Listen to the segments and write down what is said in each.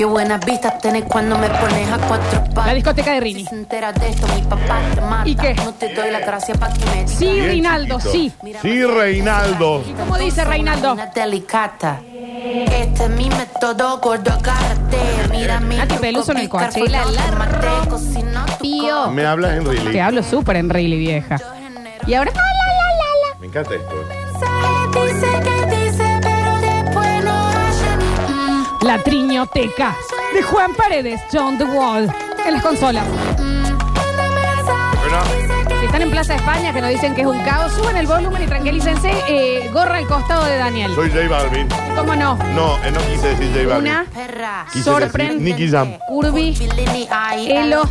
Qué buenas vistas tenés cuando me pones a cuatro patas. La discoteca de Rini. Si se entera de esto, mi papá te mata. ¿Y qué? No te doy la gracia pa' que me. Sí, Bien Rinaldo, chiquito. sí. Sí, Reinaldo. ¿Y cómo dice Reinaldo? Una delicata. Este es mi método, gordo, agárrate. Mira mi Nati truco, Peluso en el Coachella, Tío. Me hablas en Te really. hablo súper en really, vieja. Y ahora. la, la, la, Me encanta esto. Dice que la. Triñoteca de Juan Paredes, John The Wall. En las consolas. Bueno, Si están en Plaza España, que nos dicen que es un caos, suben el volumen y tranquilícense. Eh, gorra al costado de Daniel. soy J Balvin. ¿Cómo no? No, eh, no quise decir J Balvin. Una, perra. Quise sorprendente. decir Nicky Jam. Curvy. Elo.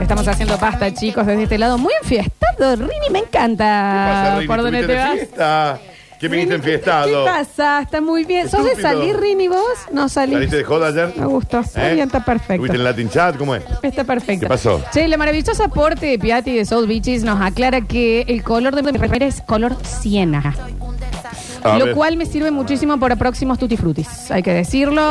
Estamos haciendo pasta, chicos, desde este lado. Muy enfiestado, Rini, me ¿Qué pasa, encanta. Rini? ¿Por dónde ¿Tuviste te de vas? fiesta? ¿Qué viniste enfiestado? ¿Qué pasa? Está muy bien. ¿Sos de Estúpido. salir, Rini, vos? No salís. ¿Saliste de joda ayer? Me gustó. Está ¿Eh? bien, está perfecto. ¿Estuviste en Latin Chat? ¿Cómo es? Está perfecto. ¿Qué pasó? Che, la maravillosa aporte de Piatti de Soul Beaches nos aclara que el color de mi remera es color siena. A lo ver. cual me sirve muchísimo para próximos tutti frutis, hay que decirlo.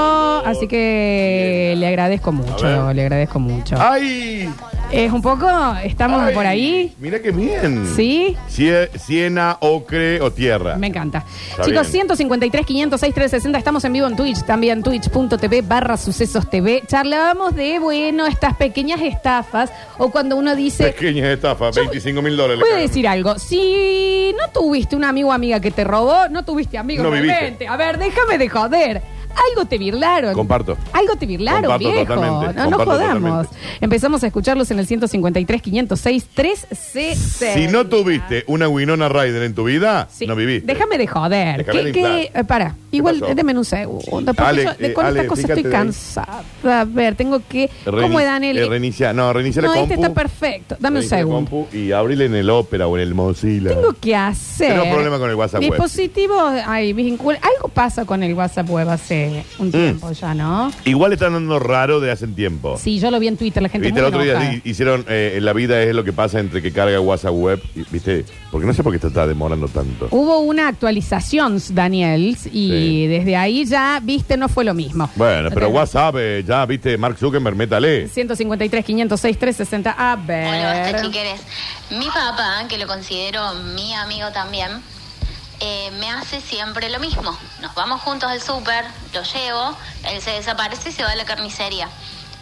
Así que le agradezco mucho, ver. le agradezco mucho. ¡Ay! Es un poco, estamos Ay, por ahí. Mira qué bien. ¿Sí? Sie- Siena, ocre o tierra. Me encanta. Está Chicos, bien. 153, 506, 360. Estamos en vivo en Twitch, también twitch.tv barra sucesos TV. Charlábamos de, bueno, estas pequeñas estafas o cuando uno dice, Pequeña estafa, 25 mil dólares. le cagan. decir algo. Si no tuviste un amigo o amiga que te robó, no tuviste amigos No viviste. realmente. A ver, déjame de joder. Algo te virlaron. Comparto. Algo te virlaron, Comparto viejo. totalmente, No, no comparto jodamos. Empezamos a escucharlos en el 153, 506, 3C. Si no tuviste una Winona Ryder en tu vida, Sí. no viviste. Déjame de joder. Déjame ¿Qué, de qué, inflar. eh, para, igual pasó? déme un segundo. Porque Ale, yo de- eh, con Ale, esta cosa fíjate estoy de ahí. cansada. A ver, tengo que. ¿Cómo es, Daniel? Eh, reinicia, no, reinicia no, la este compu. está perfecto. Dame un Reinicia la segundo. compu y abrile en el Opera o en el Mozilla. Tengo que hacer. Tengo problema con el WhatsApp web. Dispositivos, ay, vincul- algo pasa con el WhatsApp web hace un tiempo ya, ¿no? Igual están dando raro de hace un tiempo. Sí, yo lo vi en Twitter, la gente Viste, muy el otro día enojada. di- hicieron, eh, la vida es lo que pasa entre que carga WhatsApp web, y, viste, porque no sé por qué esto está demorando tanto. Hubo una actualización, Daniel, y Sí. desde ahí ya, viste, no fue lo mismo. Bueno, pero Entonces, WhatsApp, eh, ya, viste, Mark Zuckerberg, métale. 153, 506, 360. A ver. Hola, basta chiqueres. Mi papá, que lo considero mi amigo también, eh, me hace siempre lo mismo. Nos vamos juntos al súper, lo llevo, él se desaparece y se va a la carnicería.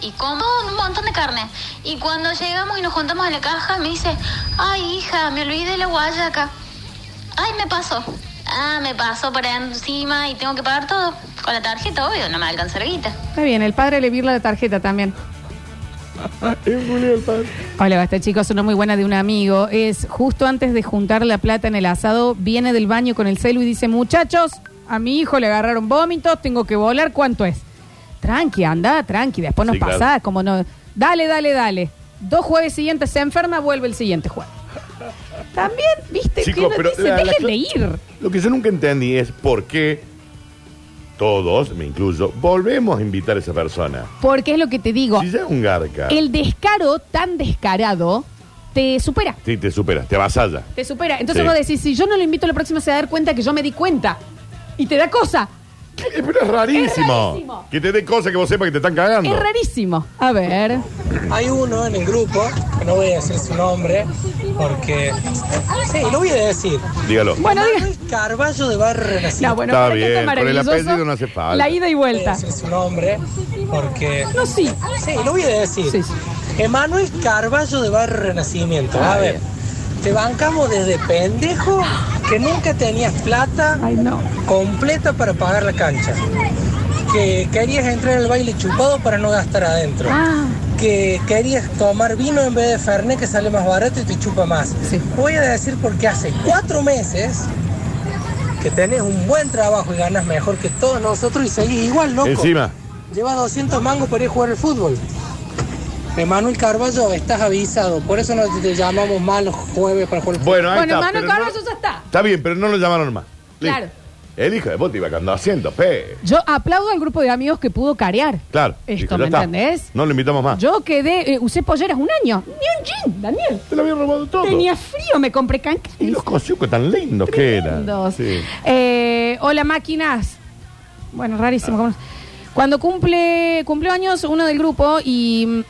Y como un montón de carne. Y cuando llegamos y nos juntamos en la caja, me dice, ay hija, me olvidé la guayaca. Ay, me pasó. Ah, me pasó para encima y tengo que pagar todo. Con la tarjeta, obvio, no me alcanza la guita. Está bien, el padre le virla la tarjeta también. Hola, basta chicos, una muy buena de un amigo. Es justo antes de juntar la plata en el asado, viene del baño con el celu y dice, muchachos, a mi hijo le agarraron vómitos, tengo que volar, ¿cuánto es? Tranqui, anda, tranqui, después nos Sí, claro. pasa, como no... Dale, dale, dale. Dos jueves siguientes se enferma, vuelve el siguiente jueves. También, viste, Chicos, que uno pero dice, la- la- dejen de ir. Lo que yo nunca entendí es por qué todos, me incluyo, volvemos a invitar a esa persona. Porque es lo que te digo, Si ya es un garca, el descaro tan descarado te supera. sí, te supera, te avasalla. Te supera. Entonces Sí. vos decís, si yo no lo invito la próxima se va a dar cuenta que yo me di cuenta. Y te da cosa. Eh, Pero es rarísimo. Es rarísimo. Que te dé cosas que vos sepas que te están cagando. Es rarísimo. A ver. Hay uno en el grupo, que no voy a decir su nombre, porque... Sí, lo voy a decir. Dígalo. Bueno, diga. Manuel Carballo de Barrio Renacimiento. No, bueno, Está para que bien, esté con el maravilloso, apellido no hace falta. La ida y voy a vuelta. decir su nombre, porque... No, sí. Sí, lo voy a decir. Sí, sí. Emanuel Carballo de Barrio Renacimiento. A ver, te bancamos desde pendejo que nunca tenías plata Ay, no. completa para pagar la cancha. Que querías entrar al baile chupado para no gastar adentro. Ah. Que querías tomar vino en vez de Fernet que sale más barato y te chupa más. Sí. Voy a decir porque hace cuatro meses que tenés un buen trabajo y ganas mejor que todos nosotros y seguís igual, loco. Encima. Llevas 200 mangos para ir a jugar al fútbol. Emanuel Carballo, estás avisado. Por eso no te llamamos más los jueves para jugar. Bueno, ahí Bueno, está. Pero no- Carballo ya está. Está bien, pero no lo llamaron más. Listo. Claro. El hijo de puta iba con 200 pe. Yo aplaudo al grupo de amigos que pudo carear. Claro. Esto, Dijo, ¿me está. entendés? No lo invitamos más. Yo quedé, eh, usé polleras un año. Ni un jean, Daniel. Te lo había robado todo. Tenía frío, me compré cancas. Y los cosiucos tan lindos que eran. Tremendos. Sí. Eh, hola, máquinas. Bueno, rarísimo. ¿cómo? Cuando cumple, cumplió años uno del grupo y mm,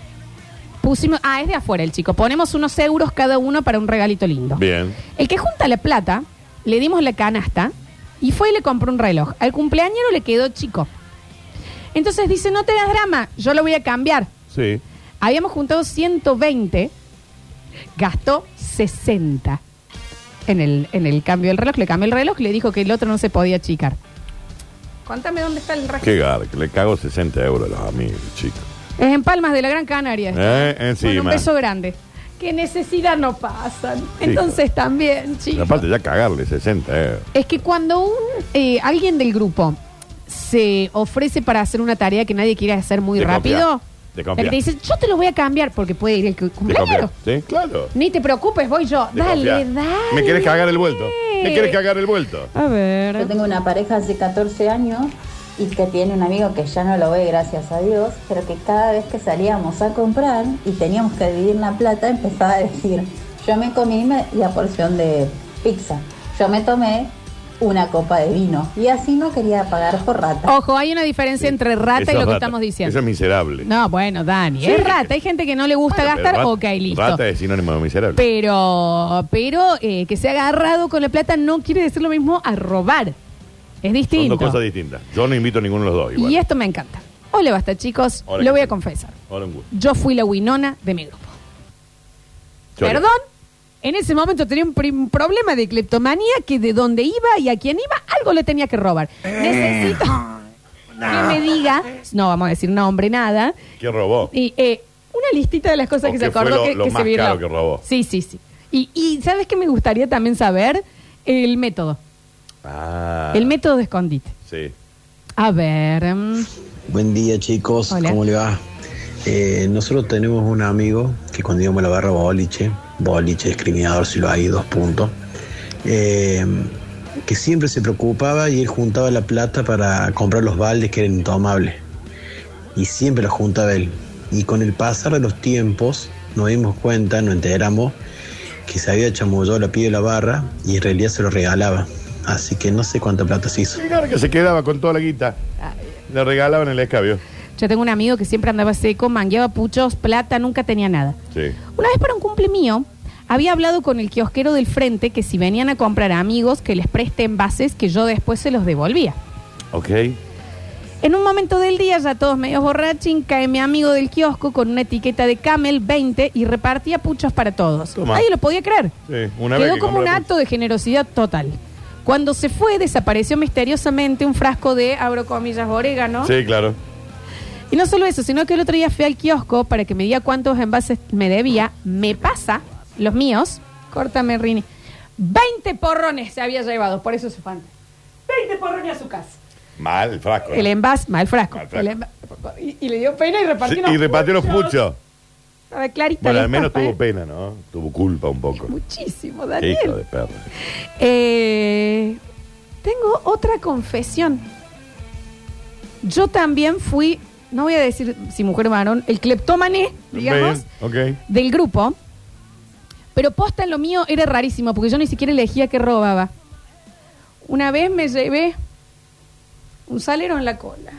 pusimos. Ah, es de afuera el chico. Ponemos unos euros cada uno para un regalito lindo. Bien. El que junta la plata, le dimos la canasta y fue y le compró un reloj. Al cumpleañero le quedó chico. Entonces dice: No te das drama, yo lo voy a cambiar. Sí. Habíamos juntado 120, gastó 60 en el, en el cambio del reloj. Le cambió el reloj, le dijo que el otro no se podía achicar. Cuéntame dónde está el reloj. Qué gar, que le cago 60 euros a los amigos, chicos. Es en Palmas de la Gran Canaria. Eh, encima. un beso grande. Que necesidad no pasan. Entonces también, chicos. Aparte ya cagarle 60 euros. Es que cuando un eh, alguien del grupo se ofrece para hacer una tarea que nadie quiere hacer muy Te rápido, te el que te dice, yo te lo voy a cambiar porque puede ir el que- ¿Te cumpleañero. confía? Sí, claro. Ni te preocupes, voy yo. Te Dale, confía. dale. ¿Me quieres cagar el vuelto? ¿Me quieres cagar el vuelto? A ver. Yo tengo una pareja hace 14 años y que tiene un amigo que ya no lo ve, gracias a Dios, pero que cada vez que salíamos a comprar y teníamos que dividir la plata, empezaba a decir, yo me comí la porción de pizza, yo me tomé una copa de vino y así no quería pagar por rata. Ojo, hay una diferencia entre rata Eso y lo que rata. estamos diciendo. Eso es miserable. No, bueno, Dani, es rata. Hay gente que no le gusta Bueno, gastar, rat- ok, listo. Rata es sinónimo de miserable. Pero, pero eh, que se ha agarrado con la plata no quiere decir lo mismo a robar. Es Son distinto. dos cosas distintas. Yo no invito a ninguno de los dos. Igual. Y esto me encanta. Hola, basta, chicos. Hola, lo ¿qué voy a confesar. Ahora un gusto. Yo fui la winona de mi grupo. Perdón, en ese momento tenía un, problema de cleptomanía que de dónde iba y a quién iba, algo le tenía que robar. Necesito que me diga, no vamos a decir nombre, nada, ¿Quién robó? y eh, una listita de las cosas ¿O que se qué fue acordó lo- que, lo que más se vieron. caro que robó? Sí, sí, sí. Y, y ¿sabes qué me gustaría también saber? El método. Ah. El método de escondite. Sí. A ver. mm, Buen día chicos, Hola. ¿cómo le va? Eh, nosotros tenemos un amigo que cuando íbamos a la barra boliche, boliche discriminador si lo hay, dos puntos, eh, que siempre se preocupaba y él juntaba la plata para comprar los baldes que eran intomables. Y siempre los juntaba él. Y con el pasar de los tiempos nos dimos cuenta, nos enteramos que se había chamullado la pie de la barra y en realidad se lo regalaba. Así que no sé cuánta plata se hizo. Claro que se quedaba con toda la guita. Le regalaban el escabio. Yo tengo un amigo que siempre andaba seco, mangueaba puchos, plata, nunca tenía nada. Sí. Una vez para un cumple mío, había hablado con el kiosquero del frente que si venían a comprar a amigos, que les preste envases que yo después se los devolvía. Ok. En un momento del día, ya todos medio borrachín, cae mi amigo del kiosco con una etiqueta de Camel 20 y repartía puchos para todos. Toma. Nadie lo podía creer. Sí, una vez Quedó que como un acto de generosidad total. Cuando se fue, desapareció misteriosamente un frasco de, abro comillas, orégano. Sí, claro. Y no solo eso, sino que el otro día fui al kiosco para que me diga cuántos envases me debía. Me pasa, los míos, córtame, Rini. 20 porrones se había llevado, por eso se fue antes. 20 porrones a su casa. Mal frasco. El envase, mal frasco. Mal frasco. El enva- y, y le dio pena y repartió Sí, unos y repartió los puchos. A ver, clarita. Bueno, al menos tuvo ¿eh? pena, ¿no? Tuvo culpa un poco. Muchísimo, Hijo Daniel. de perra. Eh, tengo otra confesión. Yo también fui, no voy a decir si mujer o varón, el cleptómane, digamos, del grupo. Pero posta en lo mío era rarísimo, porque yo ni siquiera elegía qué robaba. Una vez me llevé un salero en la cola.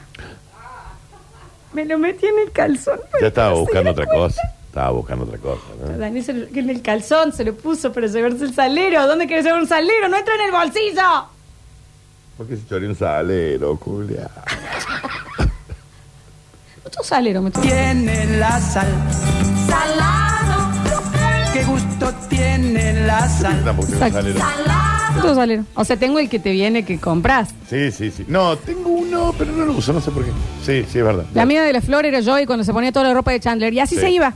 Me lo metí en el calzón. Ya estaba buscando otra cosa. Estaba buscando otra cosa. ¿no? Daniel se lo- que en el calzón se lo puso para llevarse el salero. ¿Dónde quieres llevar un salero? ¡No entra en el bolsillo! ¿Por qué se choró un salero, culia? Otro salero me tocó. tiene la sal. Salado. Qué gusto tiene la sal. Tampoco tiene un Exacto. salero. Otro salero. O sea, tengo el que te viene que compras. Sí, sí, sí. No, tengo uno, pero no lo uso, no sé por qué. Sí, sí, es verdad. La amiga de la flor era yo y cuando se ponía toda la ropa de Chandler. Y así Sí. se iba.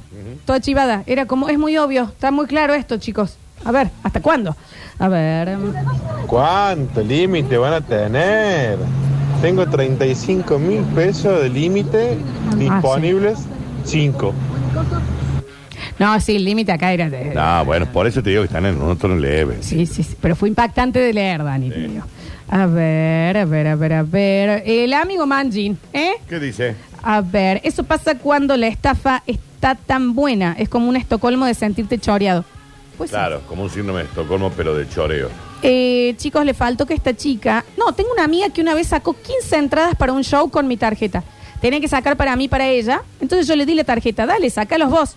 Toda chivada. Era como, es muy obvio. Está muy claro esto, chicos. A ver, ¿hasta cuándo? A ver. em, ¿Cuánto límite van a tener? Tengo 35 mil pesos de límite disponibles, 5. No, sí, el límite acá era de. No, bueno, por eso te digo que están en un otro leve. Sí, sí, sí. Pero fue impactante de leer, Dani. A ver, a ver, a ver, a ver. El amigo Manjin, ¿eh? ¿Qué dice? A ver, eso pasa cuando la estafa está tan buena. Es como un Estocolmo de sentirte choreado. Pues sí. Claro, como un síndrome de Estocolmo, pero de choreo. Eh, chicos, le faltó que esta chica. No, tengo una amiga que una vez sacó 15 entradas para un show con mi tarjeta. Tenía que sacar para mí, para ella. Entonces yo le di la tarjeta. Dale, sácalos vos.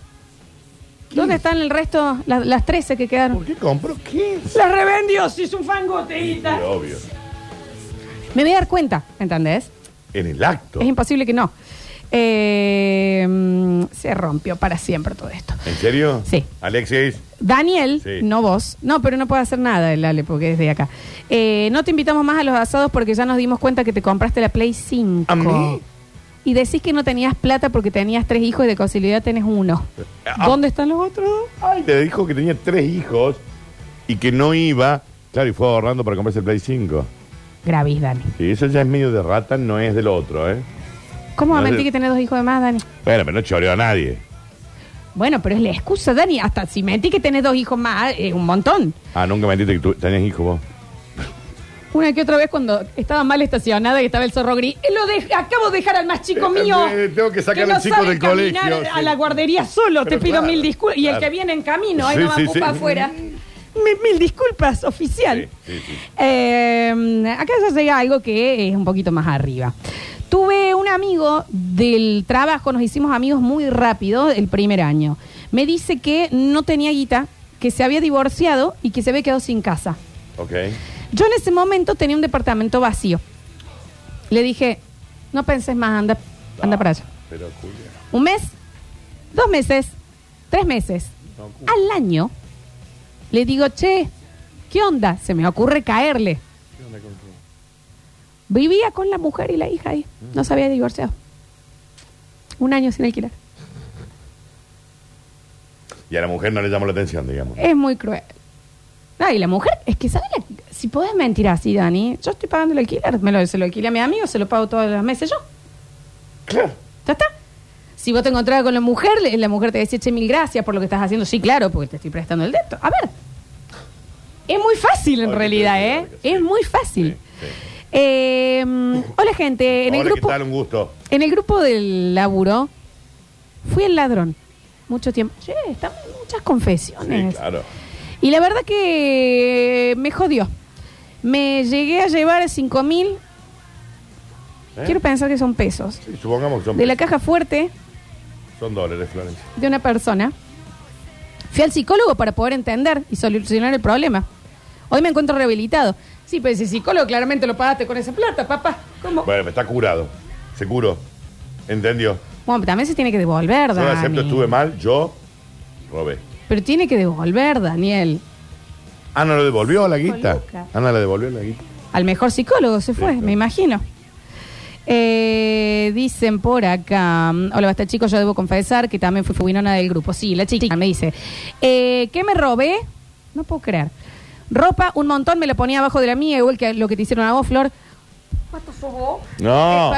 ¿Dónde están el resto? La- las 13 que quedaron. ¿Por qué compró 15? Las revendió, si es un fangoteíta. Sí, obvio. Me voy a dar cuenta, ¿entendés? En el acto. Es imposible que no. Eh, mm, se rompió para siempre todo esto. ¿En serio? Sí. Alexis. Daniel, Sí. no vos. No, pero no puede hacer nada el Ale porque es de acá. Eh, no te invitamos más a los asados porque ya nos dimos cuenta que te compraste la Play 5. ¿A mí? Y decís que no tenías plata porque tenías tres hijos y de casualidad tenés uno. Ah. ¿Dónde están los otros? Ay, le dijo que tenía tres hijos y que no iba. Claro, y fue ahorrando para comprarse el Play 5. Gravis, Dani. Sí, eso ya es medio de rata, no es del otro, ¿eh? ¿Cómo va a No mentir que tenés dos hijos de más, Dani? Bueno, pero no choreó a nadie. Bueno, pero es la excusa, Dani. Hasta si mentí que tenés dos hijos más, es un montón. Ah, nunca mentiste que tú tenías hijos vos. Una que otra vez cuando estaba mal estacionada y estaba el zorro gris. eh, Lo de- acabo de dejar al más chico Eh, mío. eh, tengo que sacar no al chico sabe del caminar colegio, A sí. la guardería solo. Pero Te pido claro, mil disculpas. Y el claro. que viene en camino, ahí Sí, no va sí, a sí. afuera. Mil, mil disculpas, oficial. Sí, sí, sí. Eh, acá ya llega algo que es un poquito más arriba. Tuve un amigo del trabajo, nos hicimos amigos muy rápido el primer año. Me dice que no tenía guita, que se había divorciado y que se había quedado sin casa. Ok. Yo en ese momento tenía un departamento vacío. Le dije, no penses más, anda, anda para allá. Pero, Julia. Un mes, dos meses, tres meses. No. Al año, le digo, che, ¿qué onda? Se me ocurre caerle. ¿Qué onda con? Vivía con la mujer y la hija ahí. No se había divorciado. Un año sin alquilar. Y a la mujer no le llamó la atención, digamos. Es muy cruel. Ah, y la mujer, es que, ¿sabes? la- si podés mentir así, Dani, yo estoy pagando el alquiler. Me lo, se lo alquilé a mi amigo, se lo pago todos los meses yo. Claro. ¿Ya está? Si vos te encontrabas con la mujer, la mujer te decía, che, mil gracias por lo que estás haciendo. Sí, claro, porque te estoy prestando el débito. A ver. Es muy fácil en realidad, ¿eh? sí. Es muy fácil. Sí, sí. Eh, hola, gente. En el, Hola, grupo, ¿qué tal? Un gusto. en el grupo del laburo, fui el ladrón. Mucho tiempo. Che, están muchas Sí, confesiones. claro. Y la verdad que me jodió. Me llegué a llevar 5 mil, ¿Eh? quiero pensar que son pesos, Sí, supongamos que son, de la caja fuerte son dólares, Florencia. de una persona. Fui al psicólogo para poder entender y solucionar el problema. Hoy me encuentro rehabilitado. Sí, pero ese psicólogo claramente lo pagaste con esa plata, papá. ¿Cómo? Bueno, está curado. Se curó. ¿Entendió? Bueno, también se tiene que devolver, Yo Dani. acepto, estuve mal, yo robé. Pero tiene que devolver, Daniel. Ana lo devolvió la guita. Lucas. Ana le devolvió la guita. Al mejor psicólogo se fue, me imagino. Eh, dicen por acá, hola, basta chicos, yo debo confesar que también fui fubinona del grupo. Sí, la chica me dice, eh, ¿qué me robé? No puedo creer. Ropa, un montón, me la ponía abajo de la mía, igual que lo que te hicieron a vos, Flor. ¿Cuánto sos vos? No.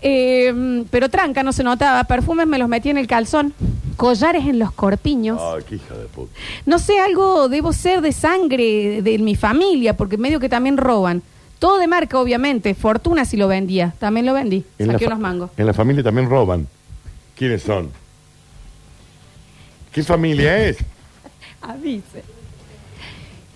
Eh, para. Pero tranca, no se notaba. Perfumes me los metí en el calzón. Collares en los corpiños. Ay, qué hija de puta. No sé, algo debo ser de sangre de mi familia, porque medio que también roban. Todo de marca, obviamente. Fortuna si lo vendía. También lo vendí. En la Saqué fa- unos mangos. En la familia también roban. ¿Quiénes son? ¿Qué familia es? Avise.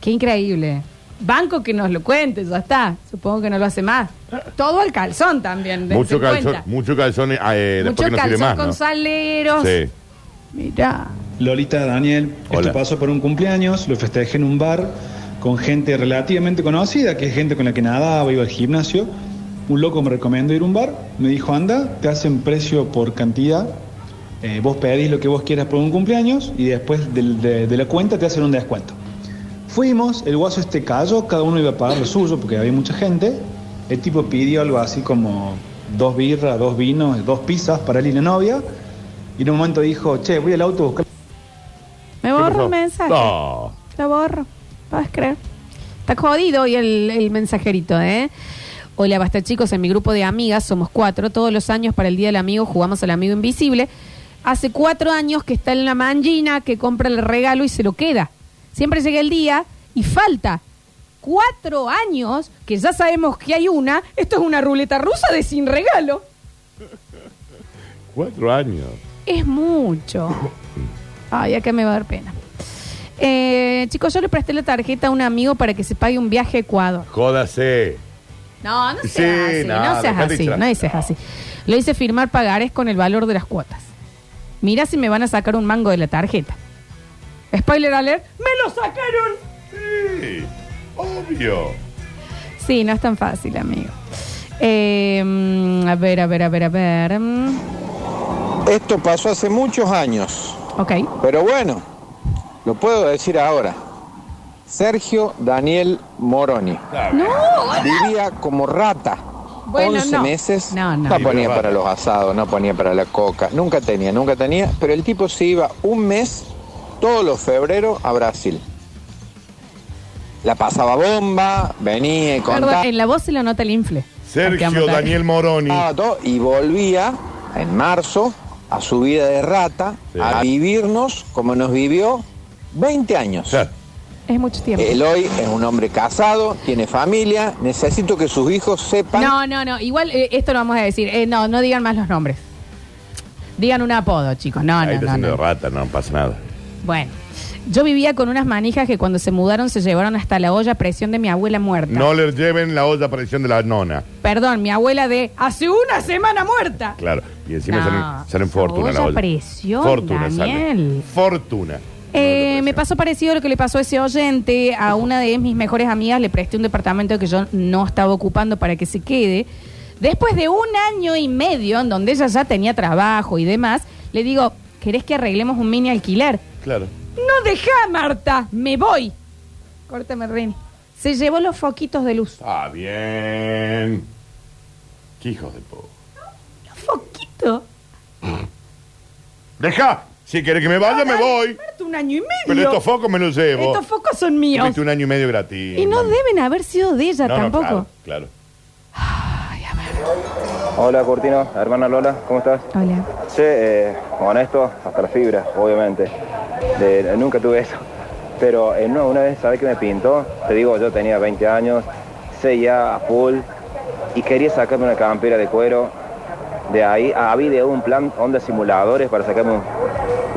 Qué increíble. Banco que nos lo cuente, ya está. Supongo que no lo hace más. Todo al calzón también. dense Mucho calzón, cuenta. mucho calzón eh, Mucho después que no sirve calzón más, con ¿no? saleros. Sí. Mirá. Lolita, Daniel, Hola. esto pasó por un cumpleaños, lo festejé en un bar con gente relativamente conocida, que es gente con la que nadaba, iba al gimnasio. Un loco me recomendó ir a un bar, me dijo, anda, te hacen precio por cantidad, eh, vos pedís lo que vos quieras por un cumpleaños y después de, de la cuenta te hacen un descuento. Fuimos, el guaso este cayó, cada uno iba a pagar lo suyo porque había mucha gente. El tipo pidió algo así como dos birras, dos vinos, dos pizzas para él y la novia. Y en un momento dijo, che, voy al auto a buscar Me ¿Qué borro el mensaje. No. Lo borro. ¿Puedes creer? Está jodido hoy el, el mensajerito, ¿eh? Hola, basta chicos, en mi grupo de amigas somos cuatro. Todos los años para el Día del Amigo jugamos al Amigo Invisible. Hace cuatro años que está en la mangina, que compra el regalo y se lo queda. Siempre llega el día y falta. Cuatro años, que ya sabemos que hay una. Esto es una ruleta rusa de sin regalo. Cuatro años. Es mucho. Ay, acá me va a dar pena. Eh, chicos, yo le presté la tarjeta a un amigo para que se pague un viaje a Ecuador. Jódase. No, no Sí, seas así, no, no seas dejate así, no dices así. Lo hice firmar pagares con el valor de las cuotas. Mira si me van a sacar un mango de la tarjeta. Spoiler alert, ¡me lo sacaron! Sí, obvio. Sí, no es tan fácil, amigo. Eh, mm, a ver, a ver, a ver, a ver. mm, Esto pasó hace muchos años, Ok. pero bueno, lo puedo decir ahora. Sergio Daniel Moroni. No, Vivía como rata. Bueno, 11 no. meses. No, no. ponía para los asados, no ponía para la coca. Nunca tenía, nunca tenía. Pero el tipo se iba un mes, todos los febreros, a Brasil. La pasaba bomba, venía y Perdón, contaba. en la voz se lo nota el infle. Sergio. Daniel Moroni. y volvía en marzo a su vida de rata, Sí. a vivirnos como nos vivió 20 años. Es mucho tiempo. Él hoy es un hombre casado, tiene familia, necesito que sus hijos sepan No, no, no. Igual eh, esto lo vamos a decir. Eh, no, no digan más los nombres. Digan un apodo, chicos. No, Ahí no, está no, haciendo no. de rata, no pasa nada. Bueno. Yo vivía con unas manijas que cuando se mudaron se llevaron hasta la olla a presión de mi abuela muerta. No le lleven la olla a presión de la nona. Perdón, mi abuela de hace una semana muerta. Claro. Y encima No, salen, salen fortuna olla la olla. a presión, fortuna Daniel. sale. Fortuna. Eh, me pasó parecido a lo que le pasó a ese oyente. A una de mis mejores amigas le presté un departamento que yo no estaba ocupando para que se quede. Después de un año y medio en donde ella ya tenía trabajo y demás, le digo, ¿querés que arreglemos un mini alquiler? Claro. No deja, Marta, me voy. Córtame, Rini. Se llevó los foquitos de luz. Ah, bien. Qué hijos de po. ¿Foquito? Deja. Si quieres que me vaya, me voy. Un año y medio. Pero estos focos me los llevo. Estos focos son míos. Tuviste un año y medio gratis. Y no deben haber sido de ella No, no, tampoco. claro, claro. Hola Cortino, hermana Lola, ¿cómo estás? Hola. Che, eh, honesto, hasta la fibra, obviamente. De- nunca tuve eso. Pero en una, una vez, ¿sabes qué me pintó? Te digo, yo tenía 20 años, seguía a full y quería sacarme una campera de cuero. De ahí había ideado un plan, onda simuladores para sacarme un-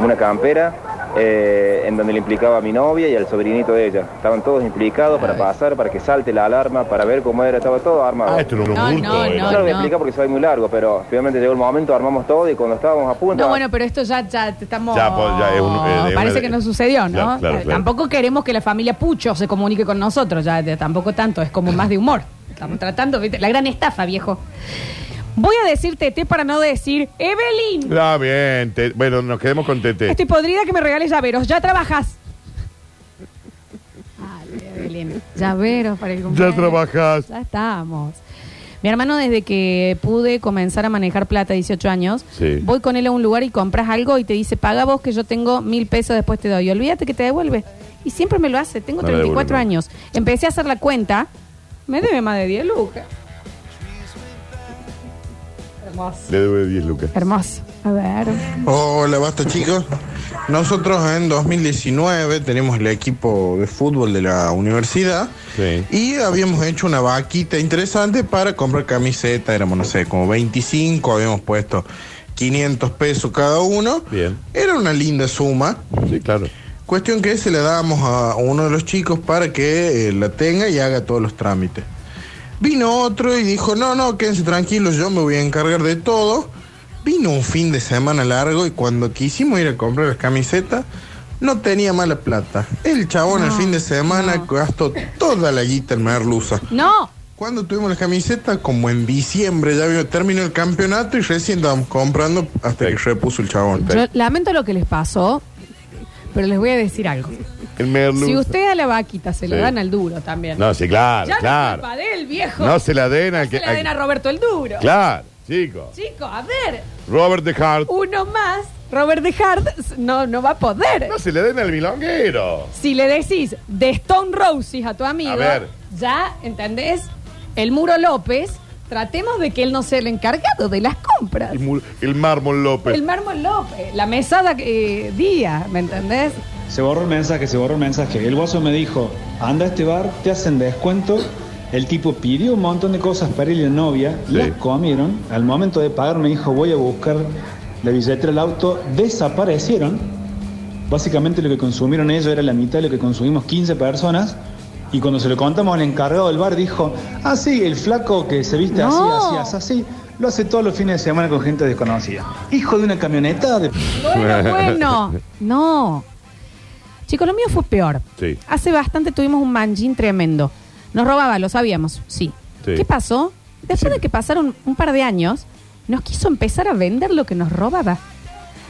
una campera. eh, en donde le implicaba a mi novia y al sobrinito de ella. Estaban todos implicados para pasar, para que salte la alarma, para ver cómo era, estaba todo armado. Ah, esto un No, bulto, no. No no, lo voy a no. explicar porque se va muy largo, pero finalmente llegó el momento, armamos todo y cuando estábamos a punto... No, bueno, pero esto ya, ya estamos. Ya, pues, ya es un- eh, de Parece una- que no sucedió, ¿no? Claro, claro, Eh, claro. Tampoco queremos que la familia Pucho se comunique con nosotros, ya de- tampoco tanto, es como más de humor. Estamos tratando, ¿viste? La gran estafa, viejo. Voy a decir Tete para no decir Evelyn. Ah, bien. te- bueno, nos quedemos con Tete. Estoy podrida que me regales llaveros. Ya trabajas. Ay, Evelyn. Llaveros para el Ya cumpleaños. trabajas. Ya estamos. Mi hermano, desde que pude comenzar a manejar plata, 18 años, Sí. voy con él a un lugar y compras algo y te dice, paga vos que yo tengo mil pesos, después te doy. Olvídate que te devuelve. Y siempre me lo hace. Tengo No le 34 devuelve, no. años. Empecé a hacer la cuenta. Me debe más de 10 lucas. Hermoso. Le debe 10 lucas. Hermoso. A ver. Hola, basta chicos. Nosotros en 2019 tenemos el equipo de fútbol de la universidad y habíamos hecho una vaquita interesante para comprar camiseta. Éramos, no sé, como 25, habíamos puesto 500 pesos cada uno. Bien. Era una linda suma. Sí, claro. Cuestión que se le dábamos a uno de los chicos para que eh, la tenga y haga todos los trámites. Vino otro y dijo, no, no, quédense tranquilos, yo me voy a encargar de todo. Vino un fin de semana largo y cuando quisimos ir a comprar las camisetas, no tenía mala plata. El chabón el fin de semana gastó toda la guita en merluza. No. Cuando tuvimos las camisetas, como en diciembre, ya terminó el campeonato y recién estábamos comprando hasta que repuso el chabón. Yo lamento lo que les pasó, pero les voy a decir algo. El. Si usted a la vaquita se Sí. dan al duro también. No, sí, claro, ya claro. no es culpa de él, viejo. No se la den al que. se la den a Roberto el duro. Claro, chicos. Chico, a ver, Robert de Hart. uno más, Robert de Hart, no, no va a poder. No se le den al milonguero. Si le decís de Stone Roses a tu amigo, A ver. ya, ¿entendés? El Muro López, tratemos de que él no sea el encargado de las compras. El, el mármol López. El Mármol López, la mesada eh, día, ¿me entendés? Se borró el mensaje, se borró el mensaje. El guaso me dijo, anda a este bar, te hacen descuento. El tipo pidió un montón de cosas para él y la novia, las comieron. Al momento de pagar me dijo, voy a buscar la billetera del auto. Desaparecieron. Básicamente lo que consumieron ellos era la mitad de lo que consumimos 15 personas. Y cuando se lo contamos al encargado del bar dijo, ah, sí, el flaco que se viste No. así, así, así. Lo hace todos los fines de semana con gente desconocida. Hijo de una camioneta de... Bueno, bueno. No. Chicos, lo mío fue peor. Sí. Hace bastante tuvimos un manjín tremendo. Nos robaba, lo sabíamos, sí. Sí. ¿Qué pasó? Después de que pasaron un par de años, nos quiso empezar a vender lo que nos robaba.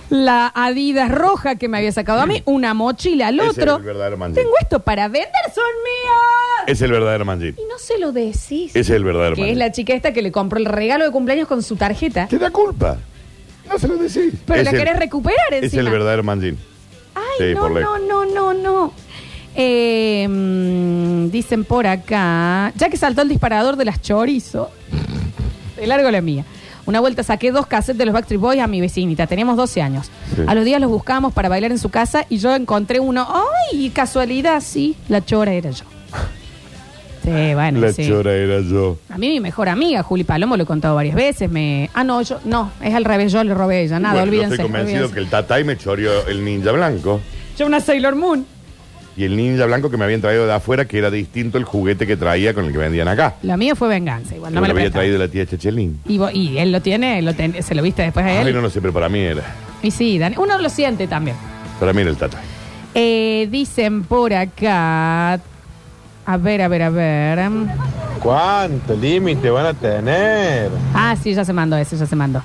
La Adidas roja que me había sacado a mí, una mochila al Ese otro. es el verdadero manjín. Tengo esto para vender, son míos. Es el verdadero manjín. Y no se lo decís. Es el verdadero Que es manjín. la chica esta que le compró el regalo de cumpleaños con su tarjeta. Te da culpa. No se lo decís. Pero Es la el- querés recuperar Es encima. el verdadero manjín. Sí, no, por ley. no, no, no, no. Eh, mm, dicen por acá, ya que saltó el disparador de las chorizo, de largo la mía. Una vuelta saqué dos cassettes de los Backstreet Boys a mi vecinita, teníamos 12 años. Sí. A los días los buscábamos para bailar en su casa y yo encontré uno, ¡ay! Casualidad, sí, la chora era yo. Sí, bueno, La sí. chora era yo. A mí mi mejor amiga, Juli Palomo, lo he contado varias veces. Me... Ah, no, yo, no, es al revés, yo le robé a ella. Nada, Bueno, yo olvídense. estoy convencido olvídense. que el Tatay me choreó el ninja blanco. Yo una Sailor Moon. Y el ninja blanco que me habían traído de afuera, que era distinto el juguete que traía con el que vendían acá. La mía fue venganza, igual no me lo lo había traído la tía Chechelín. Y, vo- y él lo tiene, lo ten- se lo viste después a él. Ay, no, no sé, pero para mí era. Y sí, Dani, uno lo siente también. Para mí era el Tatay. Eh, dicen por acá. A ver, a ver, a ver. ¿Cuánto límite van a tener? Ah, sí, ya se mandó ese, ya se mandó.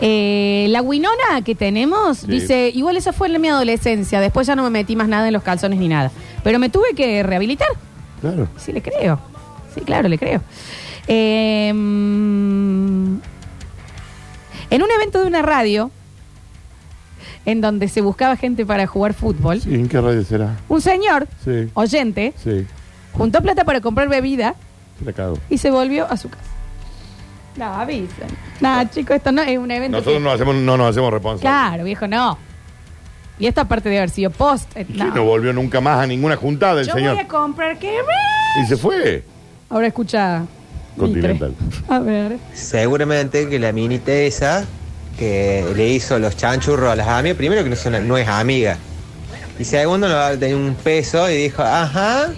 Eh, la Winona que tenemos Sí. dice: Igual esa fue en mi adolescencia. Después ya no me metí más nada en los calzones ni nada. Pero me tuve que rehabilitar. Claro. Sí, le creo. Sí, claro, le creo. Eh, mm, en un evento de una radio, en donde se buscaba gente para jugar fútbol, ¿Y en qué radio será? un señor, Sí, oyente, sí. Juntó plata para comprar bebida Te la cago. y se volvió a su casa. No, avisan. No, chicos, esto no es un evento. Nosotros que- no, hacemos, no nos hacemos responsables. Claro, viejo, no. Y esta parte de haber sido post. eh, ¿Quién no. no volvió nunca más a ninguna juntada del Yo señor? voy a comprar qué Y se fue. Ahora escucha. Continental. A ver. Seguramente que la minita esa que le hizo los chanchurros a las amigas, primero que no, son- no es amiga. Y segundo, no tenía un peso y dijo, ajá,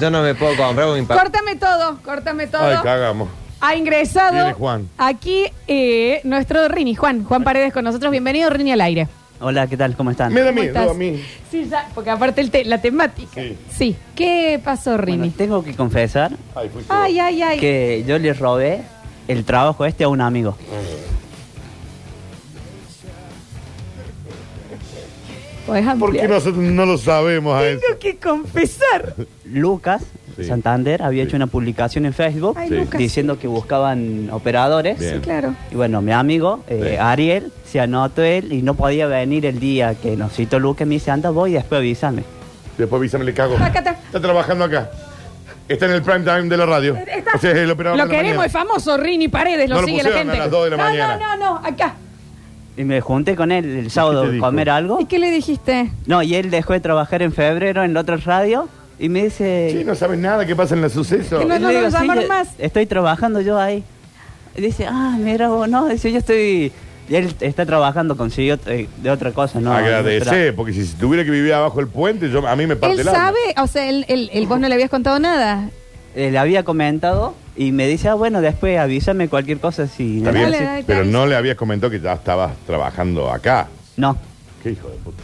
yo no me puedo comprar mi papá. Córtame todo, córtame todo. Ay, cagamos. ha ingresado Viene Juan. aquí eh, nuestro Rini, Juan, Juan Paredes con nosotros. Bienvenido, Rini, al aire. Hola, ¿qué tal? ¿Cómo están? Me da ¿Cómo miedo estás? a mí. Sí, ya, porque aparte el te- la temática. Sí. ¿Qué pasó, Rini? Bueno, tengo que confesar Ay, ay, ay, ay. que yo le robé el trabajo este a un amigo. ¿Podés ¿Por qué ampliar? nosotros no lo sabemos a eso? Tengo que confesar. Lucas Sí. Santander había hecho una publicación en Facebook Ay, Sí. Lucas. diciendo que buscaban operadores. Bien. Sí, claro. Y bueno, mi amigo eh. Ariel se anotó él y no podía venir el día que nos citó Lucas. Me dice, anda, voy y después avísame. Después avísame, le cago. Acá está. Está trabajando acá. Está en el prime time de la radio. Está. O sea, es el operador Lo de la queremos, mañana. es famoso, Rini Paredes, lo No lo sigue la gente. a las dos de la no, mañana. no, no, no, acá. Y me junté con él el sábado a comer algo. ¿Y qué le dijiste? No, y él dejó de trabajar en febrero en la otra radio y me dice... Sí, no sabes nada qué pasa en el suceso. Que no- digo, llamaron "Sí, más". Estoy trabajando yo ahí. Y dice, ah, mira vos, no, dice, yo estoy... Y él está trabajando, consiguió eh, de otra cosa, ¿no? Agradece, porque si tuviera que vivir abajo el puente, yo, a mí me parte Él el alma. sabe, o sea, él, él- él- vos no le habías contado nada. Eh, le había comentado y me dice, ah, bueno, después avísame cualquier cosa si... Está bien, Dale, sí, pero no le habías comentado que ya estabas trabajando acá. No. Qué hijo de puta.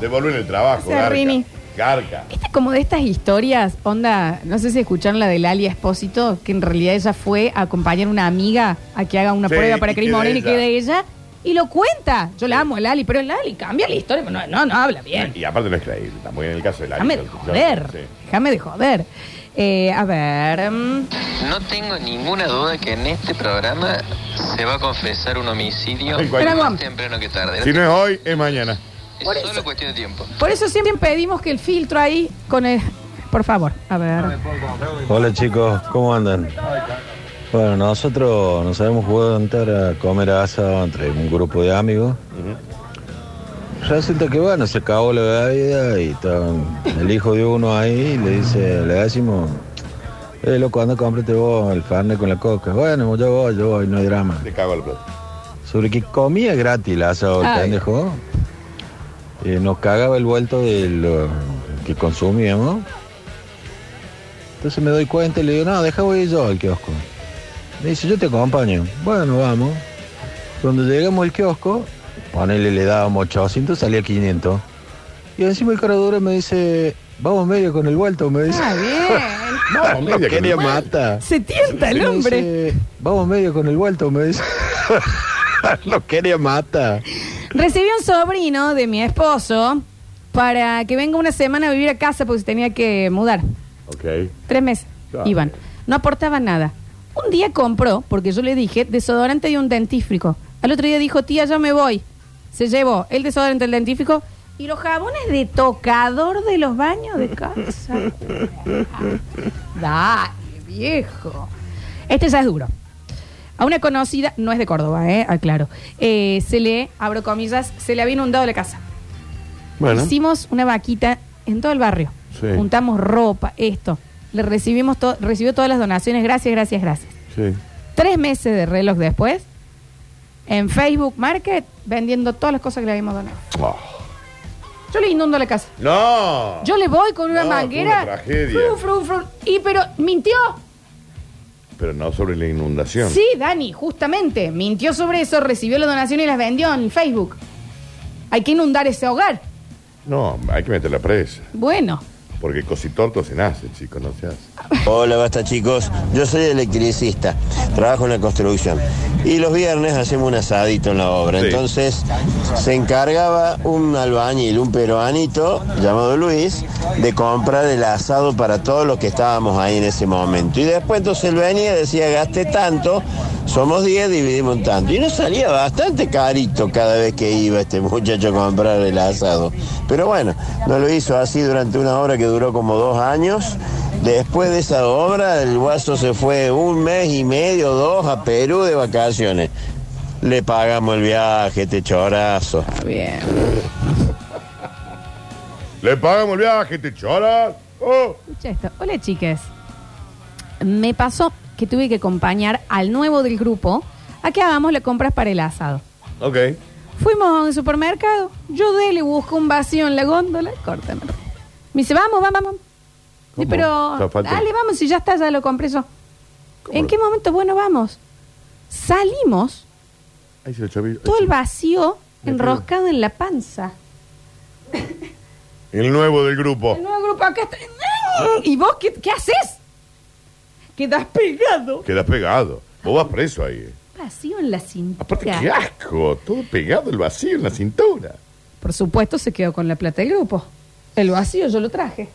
Devuelven el trabajo, O sea, garca. Rini. Garca. Este como de estas historias, onda, no sé si escucharon la de Lali Espósito, que en realidad ella fue a acompañar a una amiga a que haga una Sí, prueba para y Cris Moreno y ella. quede ella. Y lo cuenta. Yo la amo a Lali, pero Lali cambia la historia. No, no, no habla bien. Y aparte no es creíble, tampoco en el caso de la Déjame de joder. Déjame de joder. Eh, a ver. mm, No tengo ninguna duda que en este programa se va a confesar un homicidio Ay, más temprano que tarde. Si no es hoy, es mañana. Es solo cuestión de tiempo. Por eso siempre pedimos que el filtro ahí con el. Por favor, a ver. Hola chicos, ¿cómo andan? Bueno, nosotros nos habíamos jugado a entrar a comer asado entre un grupo de amigos. Resulta que bueno, se acabó la bebida y el hijo de uno ahí y le dice, le decimos, eh loco, anda, cómprate vos el farne con la coca. Bueno, yo voy, yo voy, no hay drama. Le cago el plato. Sobre que comía gratis el asado, el pendejo. Eh, nos cagaba el vuelto de lo que consumíamos. Entonces me doy cuenta y le digo, no, deja voy yo al kiosco. Me dice, yo te acompaño. Bueno, vamos. Cuando llegamos al kiosco, ponele, le dábamos 800, salía 500. Y encima el cara dura me dice, vamos medio con el vuelto, me dice. Ah, bien. Media con quería el vuelto. matar. Se tienta el Me hombre. dice, vamos medio con el vuelto, me dice. Lo quería matar. Recibí un sobrino de mi esposo para que venga una semana a vivir a casa porque se tenía que mudar. Ok. Tres meses. Claro. Iban. No aportaba nada. Un día compró, porque yo le dije, desodorante y un dentífrico. Al otro día dijo, tía, ya me voy. Se llevó el desodorante, el dentífrico y los jabones de tocador de los baños de casa. Dale, viejo. Este ya es duro. A una conocida, no es de Córdoba, eh, aclaro. Eh, se le, abro comillas, se le había inundado la casa. Bueno. Hicimos una vaquita en todo el barrio. Sí. Juntamos ropa, esto. Le recibimos to- recibió todas las donaciones. Gracias, gracias, gracias. Sí. Tres meses de reloj después, en Facebook Market, vendiendo todas las cosas que le habíamos donado. Oh. Yo le inundo la casa. No. Yo le voy con una No, manguera. una tragedia. Fru, fru, fru. y pero mintió. Pero no sobre la inundación. Sí, Dani, justamente. Mintió sobre eso, recibió la donación y las vendió en Facebook. Hay que inundar ese hogar. No, hay que meter la presa. Bueno. Porque cositorto se nace, chicos, no se hace. Hola, basta chicos. Yo soy electricista, trabajo en la construcción. Y los viernes hacemos un asadito en la obra. Sí. Entonces se encargaba un albañil, un peruanito llamado Luis, de comprar el asado para todos los que estábamos ahí en ese momento. Y después entonces él venía y decía, gasté tanto, somos 10, dividimos tanto. Y nos salía bastante carito cada vez que iba este muchacho a comprar el asado. Pero bueno, no lo hizo así durante una obra que duró como dos años. Después de esa obra, el guaso se fue un mes y medio, dos, a Perú de vacaciones. Le pagamos el viaje, este chorazo. Bien. Le pagamos el viaje, te choras. Oh. Escucha esto. Hola, chiques. Me pasó que tuve que acompañar al nuevo del grupo a que hagamos las compras para el asado. Ok. Fuimos a un supermercado. Yo de le busco un vacío en la góndola. Córtame. Me dice, vamos, vamos, vamos. Sí, pero dale, vamos, si ya está, ya lo compré yo. ¿En qué momento? Bueno, vamos. Salimos, Ahí se lo chavi- todo el vacío enroscado en la panza. El nuevo del grupo. El nuevo grupo acá está. ¿Y vos qué, qué haces? Quedas pegado. Quedas pegado. Vos vas preso ahí. Vacío en la cintura. Aparte, qué asco. Todo pegado el vacío en la cintura. Por supuesto, se quedó con la plata del grupo. El vacío yo lo traje.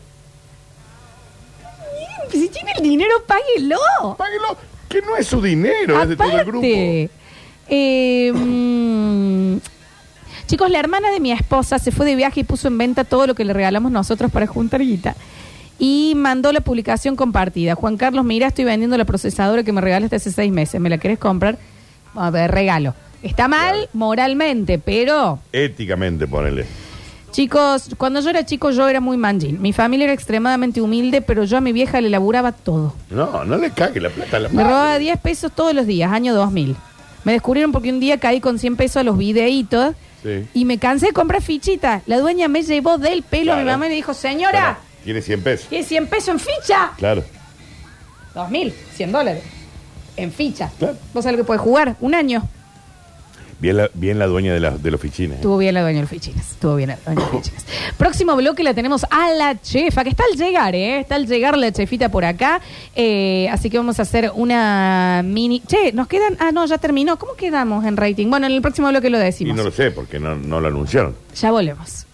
Si tiene el dinero, páguelo. Páguelo. Que no es su dinero, es de todo el grupo. Aparte, eh, chicos, la hermana de mi esposa se fue de viaje y puso en venta todo lo que le regalamos nosotros para juntar guita. Y mandó la publicación compartida. Juan Carlos, mira, estoy vendiendo la procesadora que me regalaste hace seis meses. ¿Me la querés comprar? A ver, regalo. Está mal moralmente, pero Éticamente, ponele. Chicos, cuando yo era chico yo era muy manjín. Mi familia era extremadamente humilde, pero yo a mi vieja le laburaba todo. No, no le cague la plata a la Me robaba 10 pesos todos los días, año 2000. Me descubrieron porque un día caí con 100 pesos a los videitos Sí. y me cansé de comprar fichita. La dueña me llevó del pelo a mi mamá y le dijo, señora, Tiene 100 pesos. ¿tiene 100 pesos en ficha? Claro. 2000, 100 dólares. En ficha. ¿Vos sabés lo que puede jugar? Un año. Bien la, bien la dueña de la, de la oficina. ¿eh? Estuvo bien la dueña de las fichinas. Estuvo bien la dueña de las fichinas. Próximo bloque la tenemos a la chefa, que está al llegar, ¿eh? Está al llegar la chefita por acá. Eh, así que vamos a hacer una mini. Che, nos quedan. Ah, no, ya terminó. ¿Cómo quedamos en rating? Bueno, en el próximo bloque lo Y decimos. no lo sé, porque no, no lo anunciaron. Ya volvemos.